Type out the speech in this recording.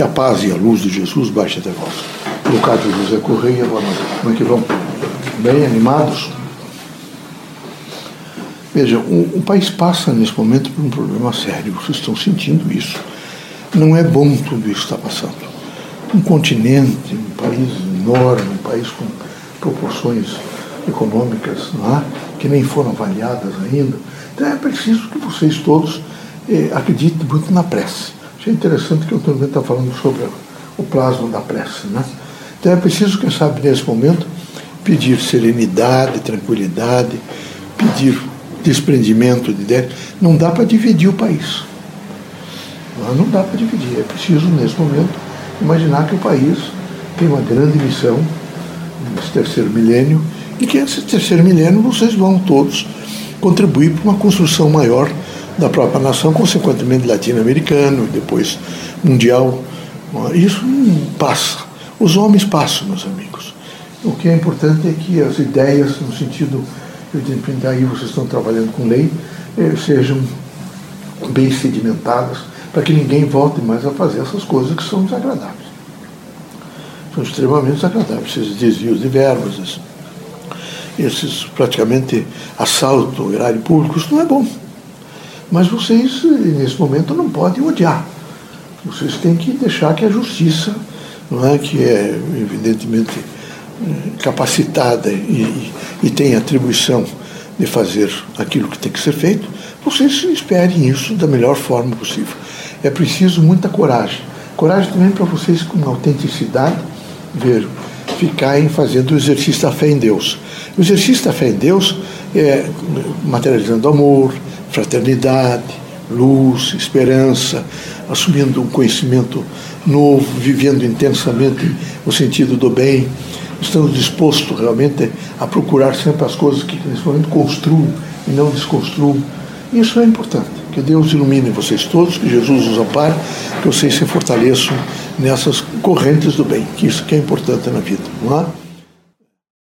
Que a paz e a luz de Jesus baixe até vós. Leocádio José Correia, boa noite. Como é que vão? Bem animados? Veja, o, o, país passa nesse momento por um problema sério. Vocês estão sentindo isso. Não é bom tudo isso que está passando. Um continente, um país enorme, um país com proporções econômicas não é? que nem foram avaliadas ainda. Então é preciso que vocês todos eh, acreditem muito na prece. Achei interessante que o Antônio está falando sobre o plasma da prece. Né? Então é preciso, quem sabe, nesse momento, pedir serenidade, tranquilidade, pedir desprendimento de ideias. Não dá para dividir o país. Não dá para dividir. É preciso, nesse momento, imaginar que o país tem uma grande missão nesse terceiro milênio e que nesse terceiro milênio vocês vão todos contribuir para uma construção maior da própria nação, consequentemente latino-americano depois mundial. Isso passa. Os homens passam, meus amigos. O que é importante é que as ideias, no sentido, evidentemente, aí vocês estão trabalhando com lei, eh, sejam bem sedimentadas, para que ninguém volte mais a fazer essas coisas que são desagradáveis. São extremamente desagradáveis, esses desvios de verbas, esses, esses praticamente assalto ao erário público, isso não é bom. Mas vocês, nesse momento, não podem odiar. Vocês têm que deixar que a justiça, não é, que é evidentemente capacitada e, e tem atribuição de fazer aquilo que tem que ser feito, vocês esperem isso da melhor forma possível. É preciso muita coragem. Coragem também para vocês com autenticidade ver, ficarem fazendo o exercício da fé em Deus. O exercício da fé em Deus é materializando amor, fraternidade, luz, esperança, assumindo um conhecimento novo, vivendo intensamente o sentido do bem, estando disposto realmente a procurar sempre as coisas que nesse momento construam e não desconstruam. Isso é importante. Que Deus ilumine vocês todos, que Jesus os ampare, que vocês se fortaleçam nessas correntes do bem, que isso que é importante na vida, não é?